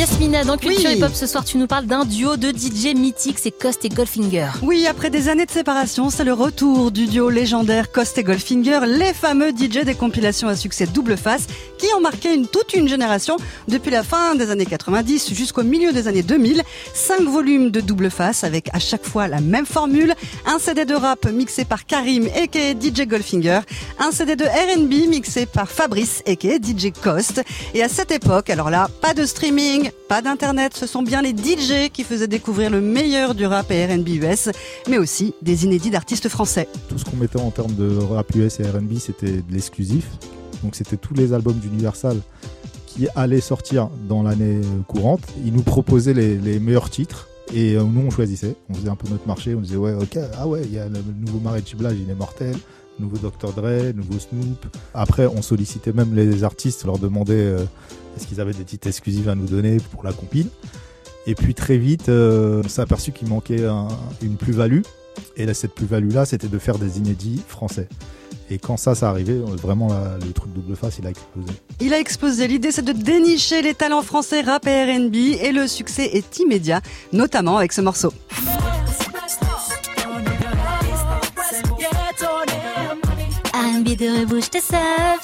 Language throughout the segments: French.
Yasmina, dans Culture Hip Hop ce soir, tu nous parles d'un duo de DJ mythique, c'est Cost et Goldfinger. Oui, après des années de séparation, c'est le retour du duo légendaire Cost et Goldfinger, les fameux DJ des compilations à succès double face qui ont marqué une, toute une génération depuis la fin des années 90 jusqu'au milieu des années 2000. Cinq volumes de double face avec à chaque fois la même formule, un CD de rap mixé par Karim et DJ Goldfinger, un CD de R&B mixé par Fabrice et DJ Cost. Et à cette époque, alors là, pas de streaming, pas d'internet, ce sont bien les DJ qui faisaient découvrir le meilleur du rap et R&B US, mais aussi des inédits d'artistes français. Tout ce qu'on mettait en termes de rap US et R&B, c'était de l'exclusif. Donc c'était tous les albums d'Universal qui allaient sortir dans l'année courante. Ils nous proposaient les, meilleurs titres. Et euh, nous, on choisissait. On faisait un peu notre marché. On disait, ouais, ok, ah ouais, il y a le nouveau Marais Blaze, il est mortel nouveau Dr. Dre, nouveau Snoop. Après, on sollicitait même les artistes, leur demandait euh, est-ce qu'ils avaient des titres exclusifs à nous donner pour la compile. Et puis très vite, euh, on s'est aperçu qu'il manquait une plus-value. Et cette plus-value-là, c'était de faire des inédits français. Et quand ça, ça arrivait, vraiment, le truc double face, il a explosé. Il a explosé. L'idée, c'est de dénicher les talents français rap et R&B. Et le succès est immédiat, notamment avec ce morceau. Rebouche tes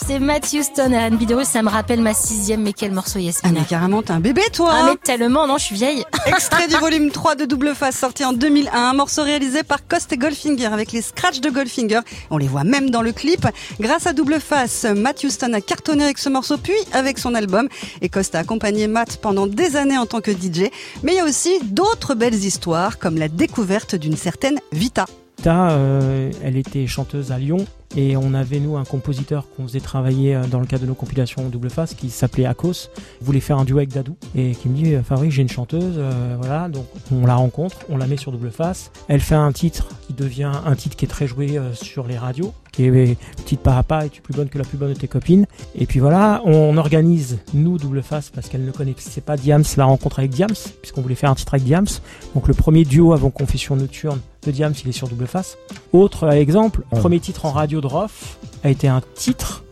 c'est Matthew Stone. R&B de ça me rappelle ma sixième, mais quel morceau Yasmina. Ah mais carrément, t'es un bébé toi Ah mais tellement, non, je suis vieille. Extrait du volume 3 de Double Face, sorti en 2001, un morceau réalisé par Cost et Goldfinger, avec les scratchs de Goldfinger. On les voit même dans le clip. Grâce à Double Face, Matthew Stone a cartonné avec ce morceau, puis avec son album. Et Cost a accompagné Matt pendant des années en tant que DJ. Mais il y a aussi d'autres belles histoires, comme la découverte d'une certaine Vita. Vita, euh, elle était chanteuse à Lyon et on avait, nous, un compositeur qu'on faisait travailler euh, dans le cadre de nos compilations double face qui s'appelait Akos, voulait faire un duo avec Dadou et qui me dit euh, Fabrice, j'ai une chanteuse, euh, voilà, donc on la rencontre, on la met sur double face. Elle fait un titre qui devient un titre qui est très joué sur les radios, qui est petite par à es-tu plus bonne que la plus bonne de tes copines? Et puis voilà, on organise, nous, double face, parce qu'elle ne connaissait pas Diams, la rencontre avec Diams, puisqu'on voulait faire un titre avec Diams. Donc le premier duo avant Confession Nocturne de Diams, il est sur double face. Autre exemple, premier titre en radio de Roth a été un titre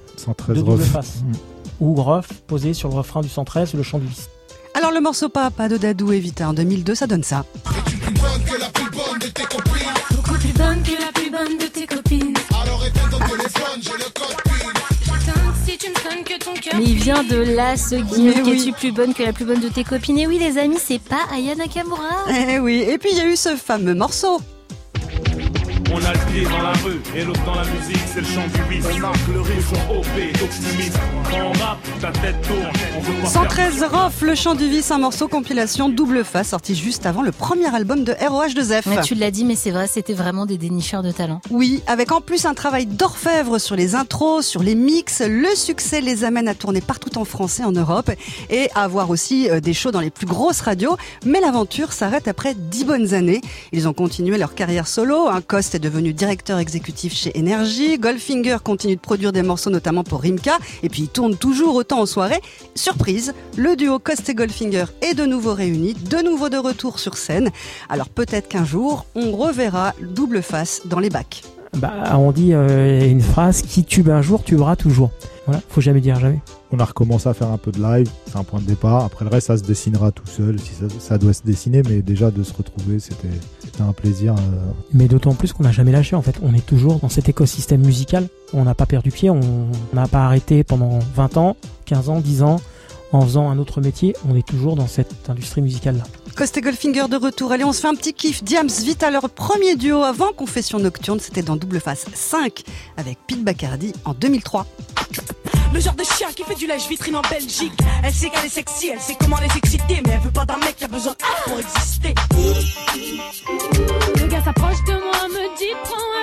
de double face. Mm. Où Roth posait sur le refrain du 113 le chant du vice. Alors le morceau Papa de Dadou et Vita en 2002, ça donne ça. Mais il vient de là, ce guide. qui es-tu plus bonne que la plus bonne de tes copines? Et oui, les amis, c'est pas Aya Nakamura. Eh oui, et puis il y a eu ce fameux morceau. On a le pied dans la rue et l'autre dans la musique, c'est le chant du vice. On marque le rythme OP, optimiste. Quand on rappe, ta tête tourne. 113 Rof, le chant du vice, un morceau compilation double face sorti juste avant le premier album de ROH2F. Mais tu l'as dit, mais c'est vrai, c'était vraiment des dénicheurs de talent. Oui, avec en plus un travail d'orfèvre sur les intros, sur les mix. Le succès les amène à tourner partout en France et en Europe et à avoir aussi euh, des shows dans les plus grosses radios. Mais l'aventure s'arrête après 10 bonnes années. Ils ont continué leur carrière solo. Un cost devenu directeur exécutif chez Energy. Goldfinger continue de produire des morceaux notamment pour Rimka. Et puis il tourne toujours autant en soirée. Surprise, le duo Cost et Goldfinger est de nouveau réuni, de nouveau de retour sur scène. Alors peut-être qu'un jour, on reverra double face dans les bacs. Bah, on dit euh, une phrase qui tube un jour, tuera toujours. Voilà, faut jamais dire jamais. On a recommencé à faire un peu de live, c'est un point de départ. Après le reste, ça se dessinera tout seul, si ça, doit se dessiner, mais déjà de se retrouver, c'était un plaisir. Euh. Mais d'autant plus qu'on n'a jamais lâché, en fait. On est toujours dans cet écosystème musical. On n'a pas perdu pied, on n'a pas arrêté pendant 20 ans, 15 ans, 10 ans. En faisant un autre métier, on est toujours dans cette industrie musicale-là. Coste Goldfinger de retour. Allez, on se fait un petit kiff. Diams, vite à leur premier duo avant Confession Nocturne. C'était dans Double Face 5 avec Pete Bacardi en 2003. Le genre de chien qui fait du lèche vitrine en Belgique. Elle sait qu'elle est sexy, elle sait comment les exciter, mais elle veut pas d'un mec qui a besoin pour exister. Le gars s'approche de moi, me dit prends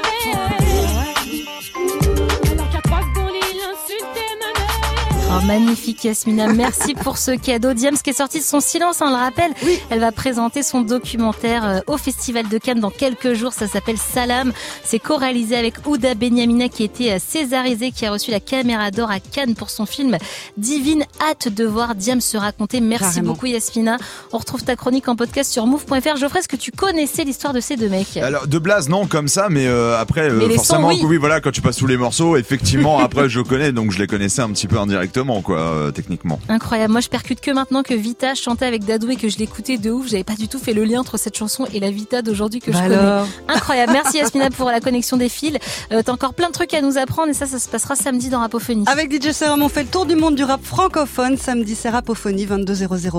Oh, magnifique Yasmina, merci pour ce cadeau. Diams qui est sorti de son silence, on le rappelle. Elle va présenter son documentaire euh, au Festival de Cannes dans quelques jours. Ça s'appelle Salam. C'est co-réalisé avec Ouda Benyamina qui était euh, césarisé, qui a reçu la caméra d'or à Cannes pour son film Divine. Hâte de voir Diams se raconter. Merci beaucoup Yasmina. On retrouve ta chronique en podcast sur move.fr. Geoffrey, est-ce que tu connaissais l'histoire de ces deux mecs? Alors de Blaze non comme ça, mais euh, après forcément oui. voilà quand tu passes tous les morceaux, effectivement après je connais donc je les connaissais un petit peu indirectement quoi, euh, techniquement. Incroyable. Moi, je percute que maintenant que Vita chantait avec Dadou et que je l'écoutais de ouf. J'avais pas du tout fait le lien entre cette chanson et la Vita d'aujourd'hui que je Bah connais. alors Incroyable. Merci Yasmina pour la connexion des fils. Euh, T'as encore plein de trucs à nous apprendre et ça, ça se passera samedi dans Rapophonie. Avec DJ Serum, on fait le tour du monde du rap francophone. Samedi, c'est Rapophonie 22.00.